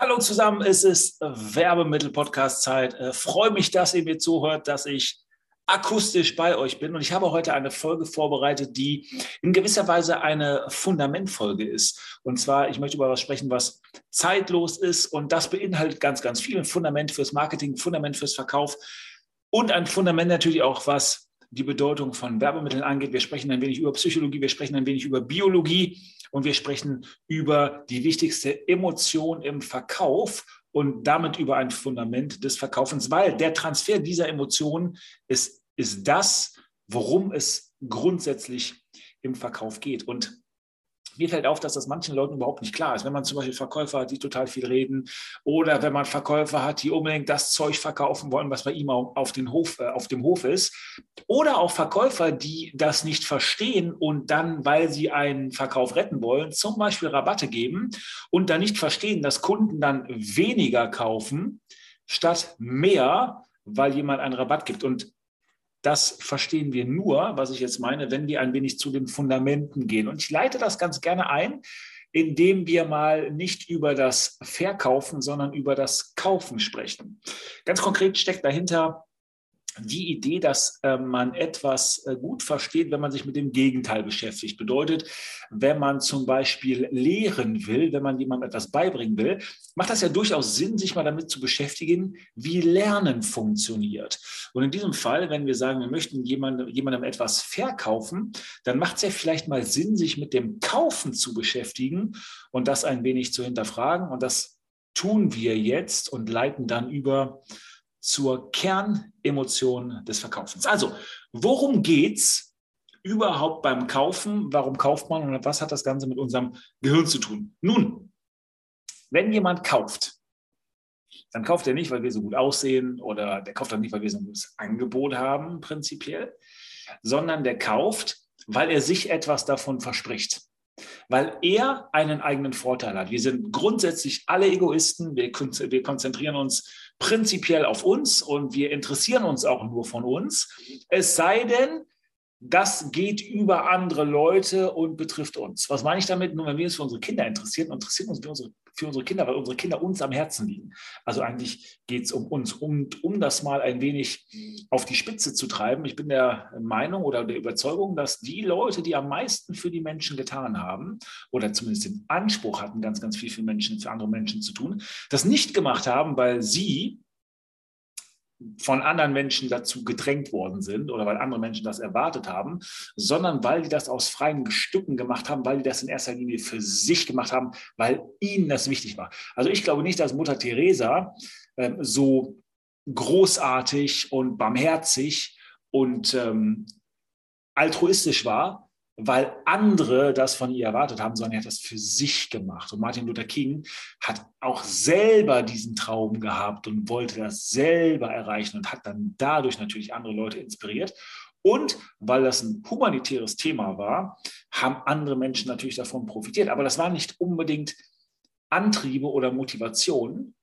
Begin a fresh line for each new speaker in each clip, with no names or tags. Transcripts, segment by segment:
Hallo zusammen, es ist Werbemittel-Podcast-Zeit. Äh, freue mich, dass ihr mir zuhört, dass ich akustisch bei euch bin. Und ich habe heute eine Folge vorbereitet, die in gewisser Weise eine Fundamentfolge ist. Und zwar, ich möchte über was sprechen, was zeitlos ist. Und das beinhaltet ganz, ganz viel. Ein Fundament fürs Marketing, Fundament fürs Verkauf und ein Fundament natürlich auch, was die Bedeutung von Werbemitteln angeht. Wir sprechen ein wenig über Psychologie, wir sprechen ein wenig über Biologie und wir sprechen über die wichtigste Emotion im Verkauf und damit über ein Fundament des Verkaufens, weil der Transfer dieser Emotionen ist, ist das, worum es grundsätzlich im Verkauf geht. Und mir fällt auf, dass das manchen Leuten überhaupt nicht klar ist. Wenn man zum Beispiel Verkäufer hat, die total viel reden, oder wenn man Verkäufer hat, die unbedingt das Zeug verkaufen wollen, was bei ihm auf, den Hof, äh, auf dem Hof ist, oder auch Verkäufer, die das nicht verstehen und dann, weil sie einen Verkauf retten wollen, zum Beispiel Rabatte geben und dann nicht verstehen, dass Kunden dann weniger kaufen statt mehr, weil jemand einen Rabatt gibt. Und das verstehen wir nur, was ich jetzt meine, wenn wir ein wenig zu den Fundamenten gehen. Und ich leite das ganz gerne ein, indem wir mal nicht über das Verkaufen, sondern über das Kaufen sprechen. Ganz konkret steckt dahinter die Idee, dass äh, man etwas äh, gut versteht, wenn man sich mit dem Gegenteil beschäftigt. Bedeutet, wenn man zum Beispiel lehren will, wenn man jemandem etwas beibringen will, macht das ja durchaus Sinn, sich mal damit zu beschäftigen, wie Lernen funktioniert. Und in diesem Fall, wenn wir sagen, wir möchten jemandem, jemandem etwas verkaufen, dann macht es ja vielleicht mal Sinn, sich mit dem Kaufen zu beschäftigen und das ein wenig zu hinterfragen. Und das tun wir jetzt und leiten dann über zur Kernemotion des Verkaufens. Also, worum geht es überhaupt beim Kaufen? Warum kauft man und was hat das Ganze mit unserem Gehirn zu tun? Nun, wenn jemand kauft, dann kauft er nicht, weil wir so gut aussehen oder der kauft dann nicht, weil wir so ein gutes Angebot haben, prinzipiell, sondern der kauft, weil er sich etwas davon verspricht weil er einen eigenen Vorteil hat. Wir sind grundsätzlich alle Egoisten. Wir konzentrieren uns prinzipiell auf uns und wir interessieren uns auch nur von uns. Es sei denn, das geht über andere Leute und betrifft uns. Was meine ich damit? Nur wenn wir uns für unsere Kinder interessieren, interessieren uns für unsere, für unsere Kinder, weil unsere Kinder uns am Herzen liegen. Also eigentlich geht es um uns. Und um das mal ein wenig auf die Spitze zu treiben, ich bin der Meinung oder der Überzeugung, dass die Leute, die am meisten für die Menschen getan haben, oder zumindest den Anspruch hatten, ganz, ganz viel für Menschen, für andere Menschen zu tun, das nicht gemacht haben, weil sie von anderen Menschen dazu gedrängt worden sind oder weil andere Menschen das erwartet haben, sondern weil die das aus freien Stücken gemacht haben, weil die das in erster Linie für sich gemacht haben, weil ihnen das wichtig war. Also ich glaube nicht, dass Mutter Teresa äh, so großartig und barmherzig und ähm, altruistisch war, weil andere das von ihr erwartet haben, sondern er hat das für sich gemacht. Und Martin Luther King hat auch selber diesen Traum gehabt und wollte das selber erreichen und hat dann dadurch natürlich andere Leute inspiriert. Und weil das ein humanitäres Thema war, haben andere Menschen natürlich davon profitiert. Aber das war nicht unbedingt Antriebe oder Motivationen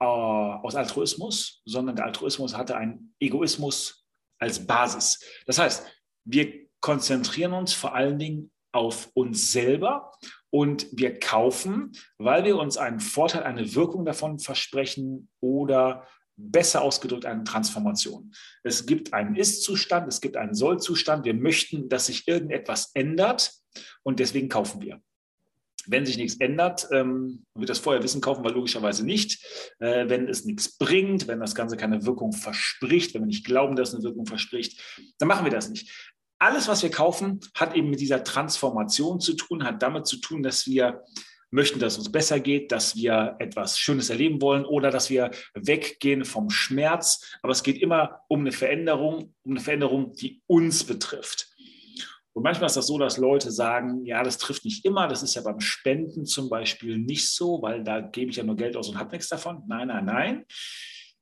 äh, aus Altruismus, sondern der Altruismus hatte einen Egoismus als Basis. Das heißt, wir konzentrieren uns vor allen Dingen auf uns selber und wir kaufen, weil wir uns einen Vorteil, eine Wirkung davon versprechen oder besser ausgedrückt eine Transformation. Es gibt einen Ist-Zustand, es gibt einen Soll-Zustand. Wir möchten, dass sich irgendetwas ändert und deswegen kaufen wir. Wenn sich nichts ändert, ähm, wird das vorher wissen, kaufen wir logischerweise nicht. Äh, wenn es nichts bringt, wenn das Ganze keine Wirkung verspricht, wenn wir nicht glauben, dass es eine Wirkung verspricht, dann machen wir das nicht alles, was wir kaufen, hat eben mit dieser Transformation zu tun, hat damit zu tun, dass wir möchten, dass es uns besser geht, dass wir etwas Schönes erleben wollen oder dass wir weggehen vom Schmerz. Aber es geht immer um eine Veränderung, um eine Veränderung, die uns betrifft. Und manchmal ist das so, dass Leute sagen, ja, das trifft nicht immer. Das ist ja beim Spenden zum Beispiel nicht so, weil da gebe ich ja nur Geld aus und habe nichts davon. Nein, nein, nein.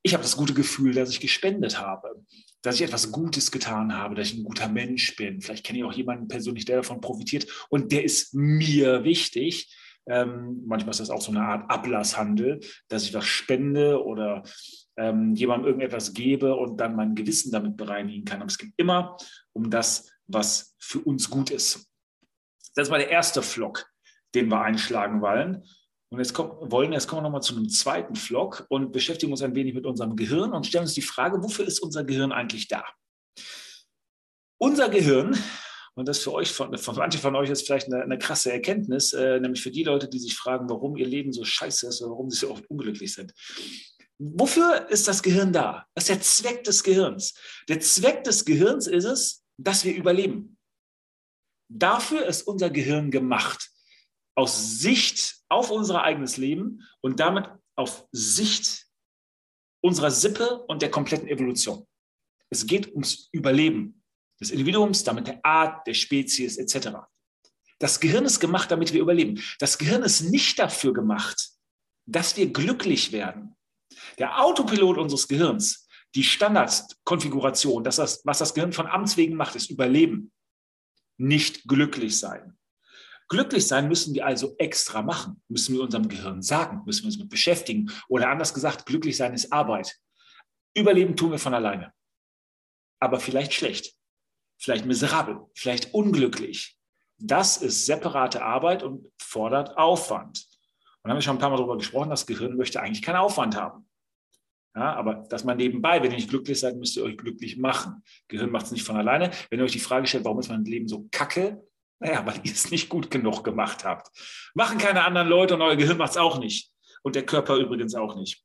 Ich habe das gute Gefühl, dass ich gespendet habe dass ich etwas Gutes getan habe, dass ich ein guter Mensch bin. Vielleicht kenne ich auch jemanden persönlich, der davon profitiert und der ist mir wichtig. Ähm, manchmal ist das auch so eine Art Ablasshandel, dass ich was spende oder ähm, jemandem irgendetwas gebe und dann mein Gewissen damit bereinigen kann. Aber es geht immer um das, was für uns gut ist. Das war der erste Flock, den wir einschlagen wollen. Und jetzt kommen, wollen, jetzt kommen wir nochmal zu einem zweiten Vlog und beschäftigen uns ein wenig mit unserem Gehirn und stellen uns die Frage, wofür ist unser Gehirn eigentlich da? Unser Gehirn, und das für euch, von, von manche von euch ist vielleicht eine, eine krasse Erkenntnis, äh, nämlich für die Leute, die sich fragen, warum ihr Leben so scheiße ist oder warum sie so oft unglücklich sind. Wofür ist das Gehirn da? Was ist der Zweck des Gehirns? Der Zweck des Gehirns ist es, dass wir überleben. Dafür ist unser Gehirn gemacht. Aus Sicht auf unser eigenes Leben und damit auf Sicht unserer Sippe und der kompletten Evolution. Es geht ums Überleben des Individuums, damit der Art, der Spezies etc. Das Gehirn ist gemacht, damit wir überleben. Das Gehirn ist nicht dafür gemacht, dass wir glücklich werden. Der Autopilot unseres Gehirns, die Standardkonfiguration, das, was das Gehirn von Amts wegen macht, ist Überleben, nicht glücklich sein. Glücklich sein müssen wir also extra machen, müssen wir unserem Gehirn sagen, müssen wir uns mit beschäftigen. Oder anders gesagt, glücklich sein ist Arbeit. Überleben tun wir von alleine. Aber vielleicht schlecht, vielleicht miserabel, vielleicht unglücklich. Das ist separate Arbeit und fordert Aufwand. Und haben wir schon ein paar Mal darüber gesprochen, das Gehirn möchte eigentlich keinen Aufwand haben. Ja, aber das mal nebenbei, wenn ihr nicht glücklich seid, müsst ihr euch glücklich machen. Gehirn macht es nicht von alleine. Wenn ihr euch die Frage stellt, warum ist mein Leben so kacke, naja, weil ihr es nicht gut genug gemacht habt. Machen keine anderen Leute und euer Gehirn macht es auch nicht. Und der Körper übrigens auch nicht.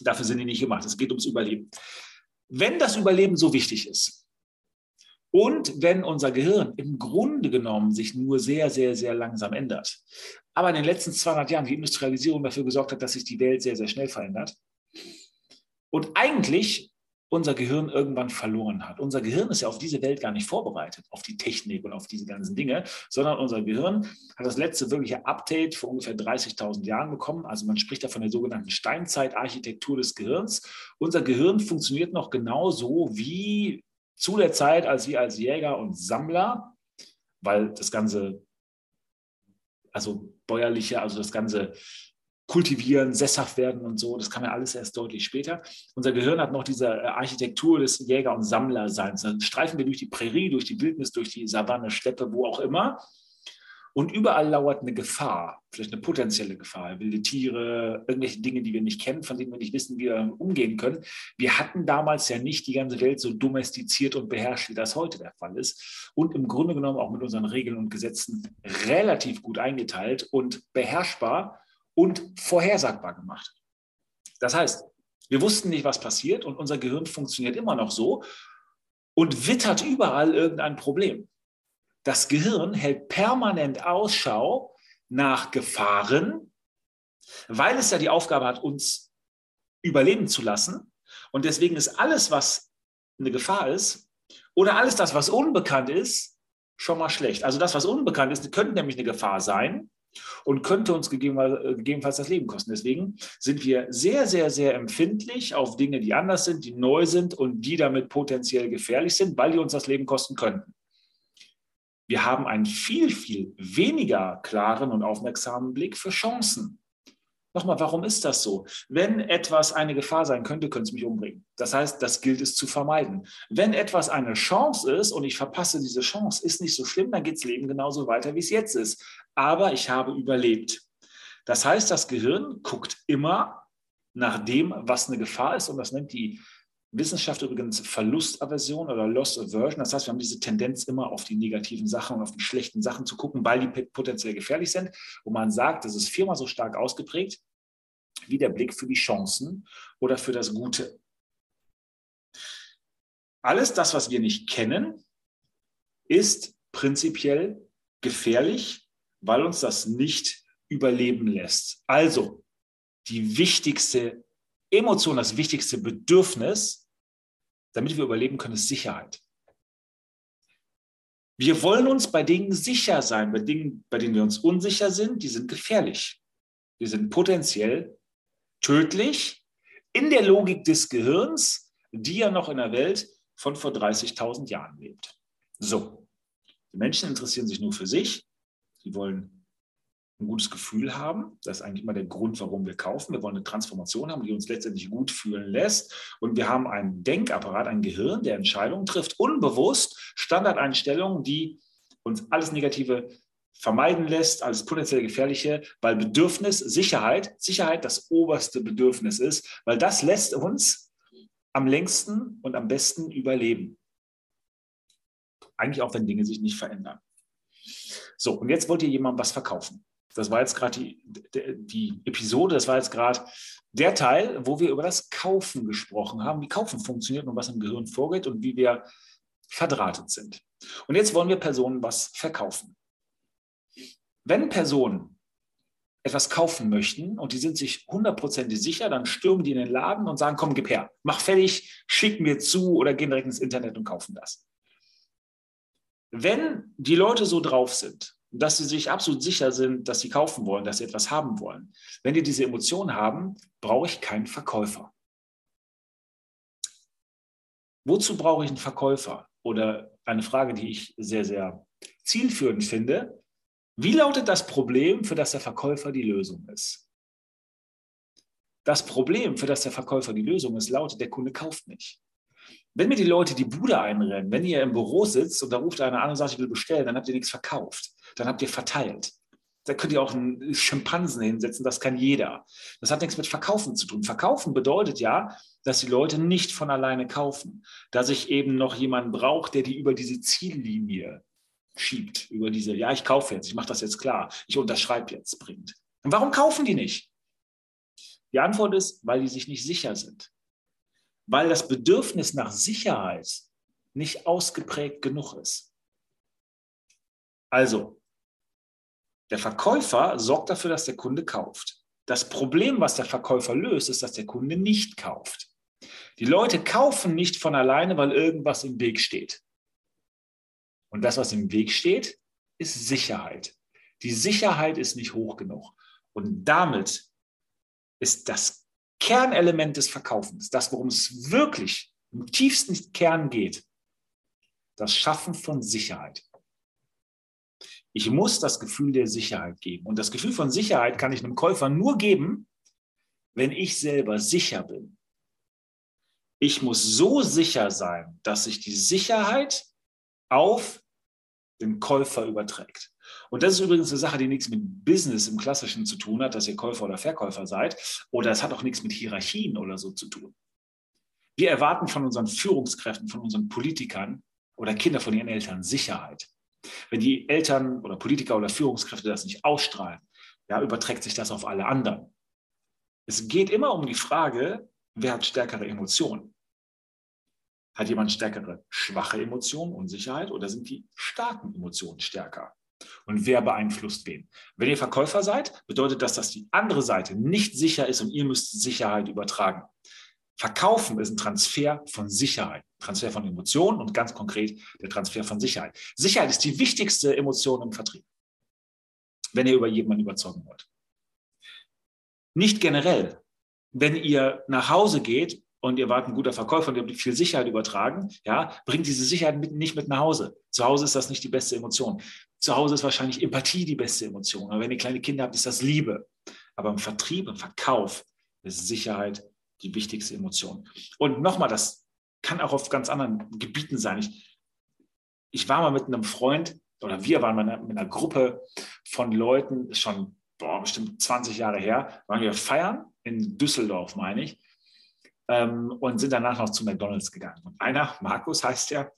Dafür sind die nicht gemacht. Es geht ums Überleben. Wenn das Überleben so wichtig ist und wenn unser Gehirn im Grunde genommen sich nur sehr, sehr, sehr langsam ändert, aber in den letzten 200 Jahren die Industrialisierung dafür gesorgt hat, dass sich die Welt sehr, sehr schnell verändert und eigentlich unser Gehirn irgendwann verloren hat. Unser Gehirn ist ja auf diese Welt gar nicht vorbereitet, auf die Technik und auf diese ganzen Dinge, sondern unser Gehirn hat das letzte wirkliche Update vor ungefähr 30.000 Jahren bekommen. Also man spricht da von der sogenannten Steinzeitarchitektur des Gehirns. Unser Gehirn funktioniert noch genauso wie zu der Zeit, als wir als Jäger und Sammler, weil das ganze, also bäuerliche, also das ganze kultivieren, sesshaft werden und so. Das kam ja alles erst deutlich später. Unser Gehirn hat noch diese äh, Architektur des Jäger- und Sammlerseins. Dann streifen wir durch die Prärie, durch die Wildnis, durch die Savanne, Steppe, wo auch immer. Und überall lauert eine Gefahr, vielleicht eine potenzielle Gefahr, wilde Tiere, irgendwelche Dinge, die wir nicht kennen, von denen wir nicht wissen, wie wir umgehen können. Wir hatten damals ja nicht die ganze Welt so domestiziert und beherrscht, wie das heute der Fall ist. Und im Grunde genommen auch mit unseren Regeln und Gesetzen relativ gut eingeteilt und beherrschbar und vorhersagbar gemacht. Das heißt, wir wussten nicht, was passiert und unser Gehirn funktioniert immer noch so und wittert überall irgendein Problem. Das Gehirn hält permanent Ausschau nach Gefahren, weil es ja die Aufgabe hat, uns überleben zu lassen. Und deswegen ist alles, was eine Gefahr ist, oder alles das, was unbekannt ist, schon mal schlecht. Also das, was unbekannt ist, könnte nämlich eine Gefahr sein und könnte uns gegebenenfalls das Leben kosten. Deswegen sind wir sehr, sehr, sehr empfindlich auf Dinge, die anders sind, die neu sind und die damit potenziell gefährlich sind, weil die uns das Leben kosten könnten. Wir haben einen viel, viel weniger klaren und aufmerksamen Blick für Chancen. Nochmal, warum ist das so? Wenn etwas eine Gefahr sein könnte, könnte es mich umbringen. Das heißt, das gilt es zu vermeiden. Wenn etwas eine Chance ist und ich verpasse diese Chance, ist nicht so schlimm, dann geht das Leben genauso weiter, wie es jetzt ist. Aber ich habe überlebt. Das heißt, das Gehirn guckt immer nach dem, was eine Gefahr ist und das nennt die Wissenschaft übrigens Verlustaversion oder Loss Aversion. Das heißt, wir haben diese Tendenz immer auf die negativen Sachen und auf die schlechten Sachen zu gucken, weil die potenziell gefährlich sind. Und man sagt, das ist viermal so stark ausgeprägt wie der Blick für die Chancen oder für das Gute. Alles das, was wir nicht kennen, ist prinzipiell gefährlich, weil uns das nicht überleben lässt. Also die wichtigste Emotion, das wichtigste Bedürfnis, damit wir überleben können, ist Sicherheit. Wir wollen uns bei Dingen sicher sein, bei Dingen, bei denen wir uns unsicher sind, die sind gefährlich. Die sind potenziell tödlich in der Logik des Gehirns, die ja noch in der Welt von vor 30.000 Jahren lebt. So, die Menschen interessieren sich nur für sich. Sie wollen ein gutes Gefühl haben. Das ist eigentlich immer der Grund, warum wir kaufen. Wir wollen eine Transformation haben, die uns letztendlich gut fühlen lässt. Und wir haben einen Denkapparat, ein Gehirn, der Entscheidungen trifft, unbewusst Standardeinstellungen, die uns alles Negative vermeiden lässt als potenziell gefährliche, weil Bedürfnis, Sicherheit, Sicherheit das oberste Bedürfnis ist, weil das lässt uns am längsten und am besten überleben. Eigentlich auch, wenn Dinge sich nicht verändern. So, und jetzt wollt ihr jemandem was verkaufen. Das war jetzt gerade die, die Episode, das war jetzt gerade der Teil, wo wir über das Kaufen gesprochen haben, wie Kaufen funktioniert und was im Gehirn vorgeht und wie wir verdrahtet sind. Und jetzt wollen wir Personen was verkaufen. Wenn Personen etwas kaufen möchten und die sind sich hundertprozentig sicher, dann stürmen die in den Laden und sagen, komm, gib her, mach fertig, schick mir zu oder gehen direkt ins Internet und kaufen das. Wenn die Leute so drauf sind, dass sie sich absolut sicher sind, dass sie kaufen wollen, dass sie etwas haben wollen, wenn die diese Emotionen haben, brauche ich keinen Verkäufer. Wozu brauche ich einen Verkäufer? Oder eine Frage, die ich sehr, sehr zielführend finde. Wie lautet das Problem, für das der Verkäufer die Lösung ist? Das Problem, für das der Verkäufer die Lösung ist, lautet, der Kunde kauft nicht. Wenn mir die Leute die Bude einrennen, wenn ihr im Büro sitzt und da ruft einer an und sagt, ich will bestellen, dann habt ihr nichts verkauft. Dann habt ihr verteilt. Da könnt ihr auch einen Schimpansen hinsetzen, das kann jeder. Das hat nichts mit Verkaufen zu tun. Verkaufen bedeutet ja, dass die Leute nicht von alleine kaufen, dass ich eben noch jemanden brauche, der die über diese Ziellinie schiebt, über diese, ja, ich kaufe jetzt, ich mache das jetzt klar, ich unterschreibe jetzt, bringt. Und warum kaufen die nicht? Die Antwort ist, weil die sich nicht sicher sind weil das Bedürfnis nach Sicherheit nicht ausgeprägt genug ist. Also, der Verkäufer sorgt dafür, dass der Kunde kauft. Das Problem, was der Verkäufer löst, ist, dass der Kunde nicht kauft. Die Leute kaufen nicht von alleine, weil irgendwas im Weg steht. Und das, was im Weg steht, ist Sicherheit. Die Sicherheit ist nicht hoch genug. Und damit ist das Kernelement des Verkaufens, das, worum es wirklich im tiefsten Kern geht, das Schaffen von Sicherheit. Ich muss das Gefühl der Sicherheit geben. Und das Gefühl von Sicherheit kann ich einem Käufer nur geben, wenn ich selber sicher bin. Ich muss so sicher sein, dass sich die Sicherheit auf den Käufer überträgt. Und das ist übrigens eine Sache, die nichts mit Business im Klassischen zu tun hat, dass ihr Käufer oder Verkäufer seid. Oder es hat auch nichts mit Hierarchien oder so zu tun. Wir erwarten von unseren Führungskräften, von unseren Politikern oder Kinder von ihren Eltern Sicherheit. Wenn die Eltern oder Politiker oder Führungskräfte das nicht ausstrahlen, ja, überträgt sich das auf alle anderen. Es geht immer um die Frage, wer hat stärkere Emotionen? Hat jemand stärkere schwache Emotionen, Unsicherheit oder sind die starken Emotionen stärker? Und wer beeinflusst wen? Wenn ihr Verkäufer seid, bedeutet das, dass die andere Seite nicht sicher ist und ihr müsst Sicherheit übertragen. Verkaufen ist ein Transfer von Sicherheit, Transfer von Emotionen und ganz konkret der Transfer von Sicherheit. Sicherheit ist die wichtigste Emotion im Vertrieb, wenn ihr über jemanden überzeugen wollt. Nicht generell. Wenn ihr nach Hause geht und ihr wart ein guter Verkäufer und ihr habt viel Sicherheit übertragen, ja, bringt diese Sicherheit mit, nicht mit nach Hause. Zu Hause ist das nicht die beste Emotion. Zu Hause ist wahrscheinlich Empathie die beste Emotion. Aber wenn ihr kleine Kinder habt, ist das Liebe. Aber im Vertrieb, im Verkauf ist Sicherheit die wichtigste Emotion. Und nochmal, das kann auch auf ganz anderen Gebieten sein. Ich, ich war mal mit einem Freund oder wir waren mal mit einer Gruppe von Leuten, schon boah, bestimmt 20 Jahre her, waren wir feiern in Düsseldorf, meine ich ähm, und sind danach noch zu McDonalds gegangen. Und einer, Markus heißt der,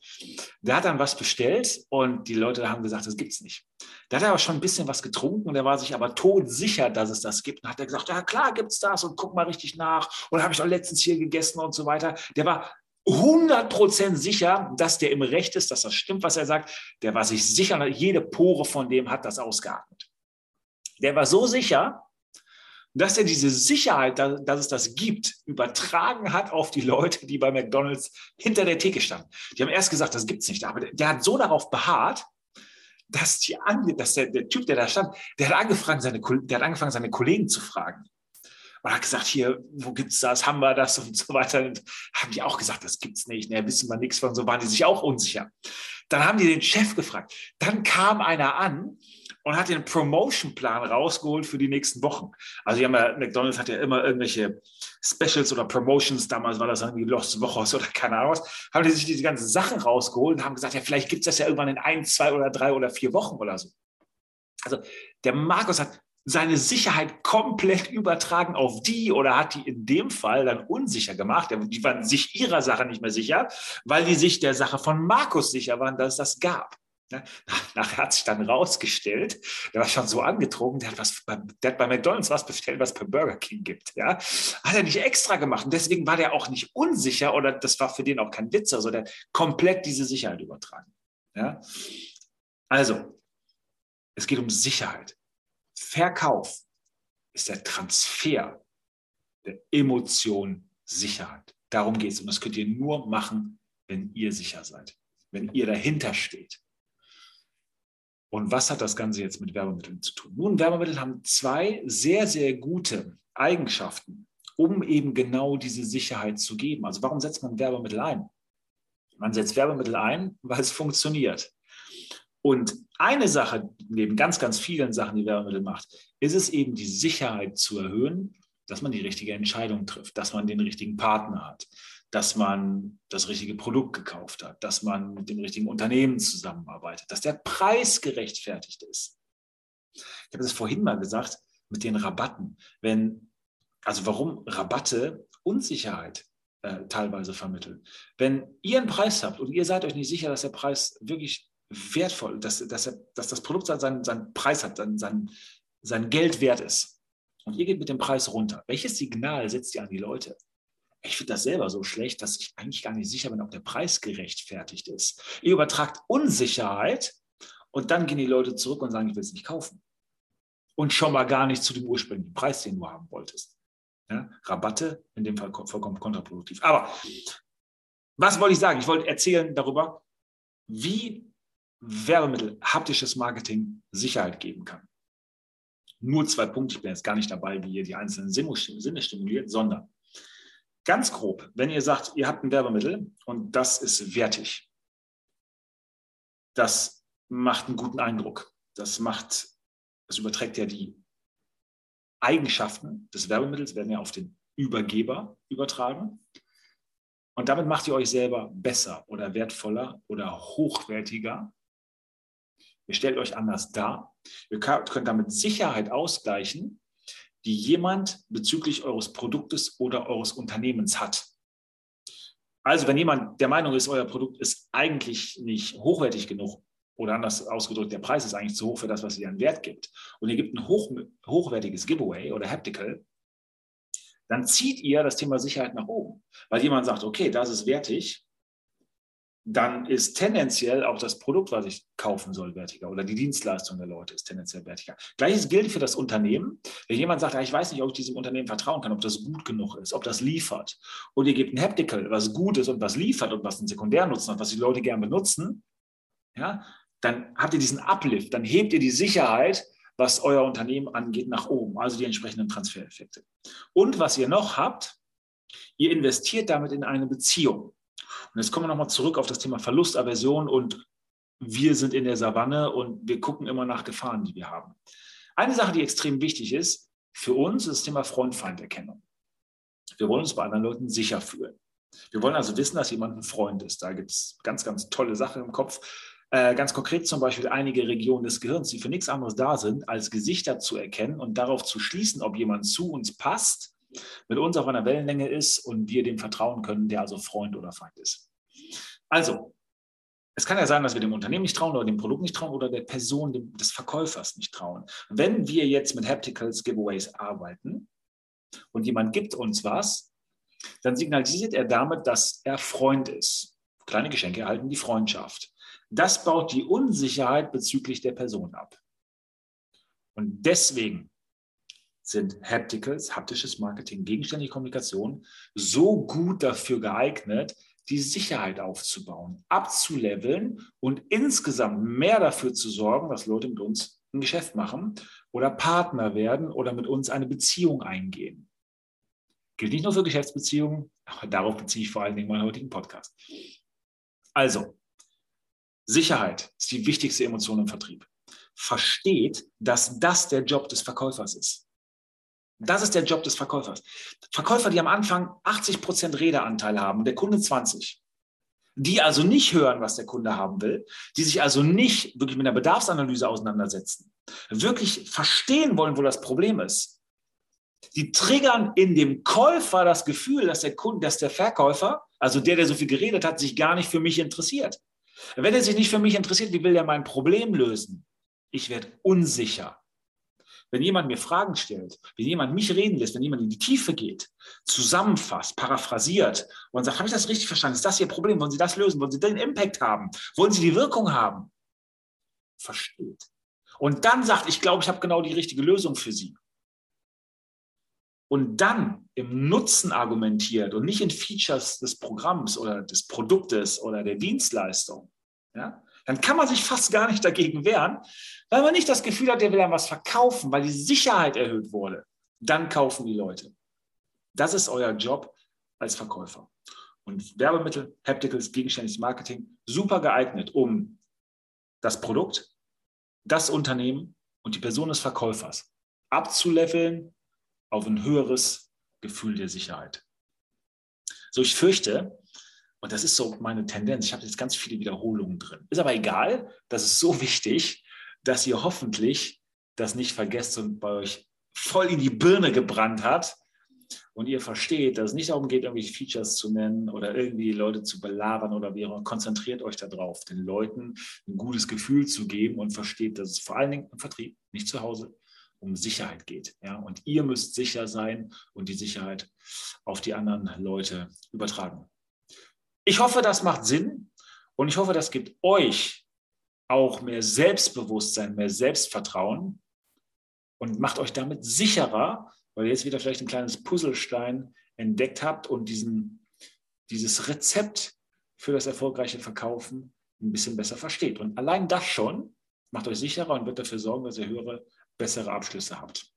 der hat dann was bestellt und die Leute haben gesagt, das gibt es nicht. Der hat aber schon ein bisschen was getrunken und er war sich aber todsicher, dass es das gibt. Und hat er gesagt, ja klar gibt es das und guck mal richtig nach. Und habe ich doch letztens hier gegessen und so weiter. Der war 100% sicher, dass der im Recht ist, dass das stimmt, was er sagt. Der war sich sicher, jede Pore von dem hat das ausgeatmet. Der war so sicher, dass er diese Sicherheit, dass, es das gibt, übertragen hat auf die Leute, die bei McDonalds hinter der Theke standen. Die haben erst gesagt, das gibt es nicht, aber der, der, hat so darauf beharrt, dass, die, dass der, der, Typ, der da stand, der hat, angefangen, seine, der hat angefangen, seine Kollegen zu fragen. Und hat gesagt, hier, wo gibt es das, haben wir das und so weiter. Und haben die auch gesagt, das gibt es nicht. Ne, wissen wir nichts von, so waren die sich auch unsicher. Dann haben die den Chef gefragt. Dann kam einer an und hat den Promotion-Plan rausgeholt für die nächsten Wochen. Also ja, McDonald's hat ja immer irgendwelche Specials oder Promotions, damals war das irgendwie Lost Wochos oder keine Ahnung was, haben die sich diese ganzen Sachen rausgeholt und haben gesagt, ja, vielleicht gibt es das ja irgendwann in ein, zwei oder drei oder vier Wochen oder so. Also der Markus hat seine Sicherheit komplett übertragen auf die oder hat die in dem Fall dann unsicher gemacht. Die waren sich ihrer Sache nicht mehr sicher, weil die sich der Sache von Markus sicher waren, dass es das gab. Nachher hat sich dann rausgestellt, der war schon so angetrunken, der hat, was, der hat bei McDonalds was bestellt, was bei Burger King gibt. Ja? Hat er nicht extra gemacht und deswegen war der auch nicht unsicher oder das war für den auch kein Witz, also der hat komplett diese Sicherheit übertragen. Ja? Also, es geht um Sicherheit. Verkauf ist der Transfer der Emotion Sicherheit. Darum geht es. Und das könnt ihr nur machen, wenn ihr sicher seid, wenn ihr dahinter steht. Und was hat das Ganze jetzt mit Werbemitteln zu tun? Nun, Werbemittel haben zwei sehr, sehr gute Eigenschaften, um eben genau diese Sicherheit zu geben. Also warum setzt man Werbemittel ein? Man setzt Werbemittel ein, weil es funktioniert. Und eine Sache, neben ganz, ganz vielen Sachen, die Werbemittel macht, ist es eben die Sicherheit zu erhöhen, dass man die richtige Entscheidung trifft, dass man den richtigen Partner hat, dass man das richtige Produkt gekauft hat, dass man mit dem richtigen Unternehmen zusammenarbeitet, dass der Preis gerechtfertigt ist. Ich habe es vorhin mal gesagt mit den Rabatten. Wenn, also warum Rabatte Unsicherheit äh, teilweise vermitteln. Wenn ihr einen Preis habt und ihr seid euch nicht sicher, dass der Preis wirklich wertvoll, dass, dass, dass das Produkt seinen, seinen Preis hat, sein, sein, sein Geld wert ist. Und ihr geht mit dem Preis runter. Welches Signal setzt ihr an die Leute? Ich finde das selber so schlecht, dass ich eigentlich gar nicht sicher bin, ob der Preis gerechtfertigt ist. Ihr übertragt Unsicherheit und dann gehen die Leute zurück und sagen, ich will es nicht kaufen. Und schon mal gar nicht zu dem ursprünglichen Preis, den du haben wolltest. Ja, Rabatte in dem Fall vollkommen kontraproduktiv. Aber was wollte ich sagen? Ich wollte erzählen darüber, wie Werbemittel, haptisches Marketing Sicherheit geben kann. Nur zwei Punkte, ich bin jetzt gar nicht dabei, wie ihr die einzelnen Sinne stimuliert, sondern ganz grob, wenn ihr sagt, ihr habt ein Werbemittel und das ist wertig, das macht einen guten Eindruck. Das macht, das überträgt ja die Eigenschaften des Werbemittels, werden ja auf den Übergeber übertragen. Und damit macht ihr euch selber besser oder wertvoller oder hochwertiger Ihr stellt euch anders dar. Ihr könnt damit Sicherheit ausgleichen, die jemand bezüglich eures Produktes oder eures Unternehmens hat. Also wenn jemand der Meinung ist, euer Produkt ist eigentlich nicht hochwertig genug oder anders ausgedrückt, der Preis ist eigentlich zu hoch für das, was ihr an Wert gibt und ihr gibt ein hoch, hochwertiges Giveaway oder Haptical, dann zieht ihr das Thema Sicherheit nach oben, weil jemand sagt, okay, das ist wertig, dann ist tendenziell auch das Produkt, was ich kaufen soll, wertiger oder die Dienstleistung der Leute ist tendenziell wertiger. Gleiches gilt für das Unternehmen. Wenn jemand sagt, ich weiß nicht, ob ich diesem Unternehmen vertrauen kann, ob das gut genug ist, ob das liefert und ihr gebt ein Haptical, was gut ist und was liefert und was einen Sekundärnutzen hat, was die Leute gerne benutzen, ja, dann habt ihr diesen Uplift, dann hebt ihr die Sicherheit, was euer Unternehmen angeht, nach oben, also die entsprechenden Transfereffekte. Und was ihr noch habt, ihr investiert damit in eine Beziehung. Und jetzt kommen wir nochmal zurück auf das Thema Verlustaversion und wir sind in der Savanne und wir gucken immer nach Gefahren, die wir haben. Eine Sache, die extrem wichtig ist für uns, ist das Thema Freund-Feind-Erkennung. Wir wollen uns bei anderen Leuten sicher fühlen. Wir wollen also wissen, dass jemand ein Freund ist. Da gibt es ganz, ganz tolle Sachen im Kopf. Äh, ganz konkret zum Beispiel einige Regionen des Gehirns, die für nichts anderes da sind, als Gesichter zu erkennen und darauf zu schließen, ob jemand zu uns passt mit uns auf einer Wellenlänge ist und wir dem vertrauen können, der also Freund oder Feind ist. Also, es kann ja sein, dass wir dem Unternehmen nicht trauen oder dem Produkt nicht trauen oder der Person dem, des Verkäufers nicht trauen. Wenn wir jetzt mit Hapticals Giveaways arbeiten und jemand gibt uns was, dann signalisiert er damit, dass er Freund ist. Kleine Geschenke erhalten die Freundschaft. Das baut die Unsicherheit bezüglich der Person ab. Und deswegen sind Hapticals, haptisches Marketing, gegenständliche Kommunikation so gut dafür geeignet, die Sicherheit aufzubauen, abzuleveln und insgesamt mehr dafür zu sorgen, dass Leute mit uns ein Geschäft machen oder Partner werden oder mit uns eine Beziehung eingehen. Gilt nicht nur für Geschäftsbeziehungen, aber darauf beziehe ich vor allen Dingen meinen heutigen Podcast. Also, Sicherheit ist die wichtigste Emotion im Vertrieb. Versteht, dass das der Job des Verkäufers ist. Das ist der Job des Verkäufers. Verkäufer, die am Anfang 80 Prozent Redeanteil haben der Kunde 20, die also nicht hören, was der Kunde haben will, die sich also nicht wirklich mit einer Bedarfsanalyse auseinandersetzen, wirklich verstehen wollen, wo das Problem ist. Die triggern in dem Käufer das Gefühl, dass der Kunde, dass der Verkäufer, also der, der so viel geredet hat, sich gar nicht für mich interessiert. Wenn er sich nicht für mich interessiert, wie will er mein Problem lösen? Ich werde unsicher. Wenn jemand mir Fragen stellt, wenn jemand mich reden lässt, wenn jemand in die Tiefe geht, zusammenfasst, paraphrasiert und sagt, habe ich das richtig verstanden? Ist das Ihr Problem? Wollen Sie das lösen? Wollen Sie den Impact haben? Wollen Sie die Wirkung haben? Versteht. Und dann sagt, ich glaube, ich habe genau die richtige Lösung für Sie. Und dann im Nutzen argumentiert und nicht in Features des Programms oder des Produktes oder der Dienstleistung, ja, dann kann man sich fast gar nicht dagegen wehren, weil man nicht das Gefühl hat, der will einem was verkaufen, weil die Sicherheit erhöht wurde. Dann kaufen die Leute. Das ist euer Job als Verkäufer. Und Werbemittel, Hapticals, gegenständliches Marketing, super geeignet, um das Produkt, das Unternehmen und die Person des Verkäufers abzuleveln auf ein höheres Gefühl der Sicherheit. So, ich fürchte, und das ist so meine Tendenz. Ich habe jetzt ganz viele Wiederholungen drin. Ist aber egal. Das ist so wichtig, dass ihr hoffentlich das nicht vergesst und bei euch voll in die Birne gebrannt hat und ihr versteht, dass es nicht darum geht, irgendwelche Features zu nennen oder irgendwie Leute zu belabern oder wie auch Konzentriert euch darauf, den Leuten ein gutes Gefühl zu geben und versteht, dass es vor allen Dingen im Vertrieb, nicht zu Hause, um Sicherheit geht. Ja? Und ihr müsst sicher sein und die Sicherheit auf die anderen Leute übertragen. Ich hoffe, das macht Sinn und ich hoffe, das gibt euch auch mehr Selbstbewusstsein, mehr Selbstvertrauen und macht euch damit sicherer, weil ihr jetzt wieder vielleicht ein kleines Puzzlestein entdeckt habt und diesen, dieses Rezept für das erfolgreiche Verkaufen ein bisschen besser versteht. Und allein das schon macht euch sicherer und wird dafür sorgen, dass ihr höhere, bessere Abschlüsse habt.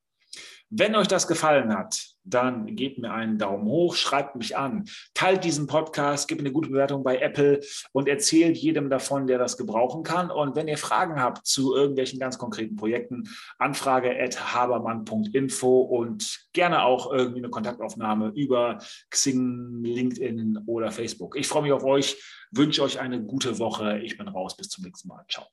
Wenn euch das gefallen hat, dann gebt mir einen Daumen hoch, schreibt mich an, teilt diesen Podcast, gebt eine gute Bewertung bei Apple und erzählt jedem davon, der das gebrauchen kann. Und wenn ihr Fragen habt zu irgendwelchen ganz konkreten Projekten, Anfrage at habermann.info und gerne auch irgendwie eine Kontaktaufnahme über Xing, LinkedIn oder Facebook. Ich freue mich auf euch, wünsche euch eine gute Woche. Ich bin raus. Bis zum nächsten Mal. Ciao.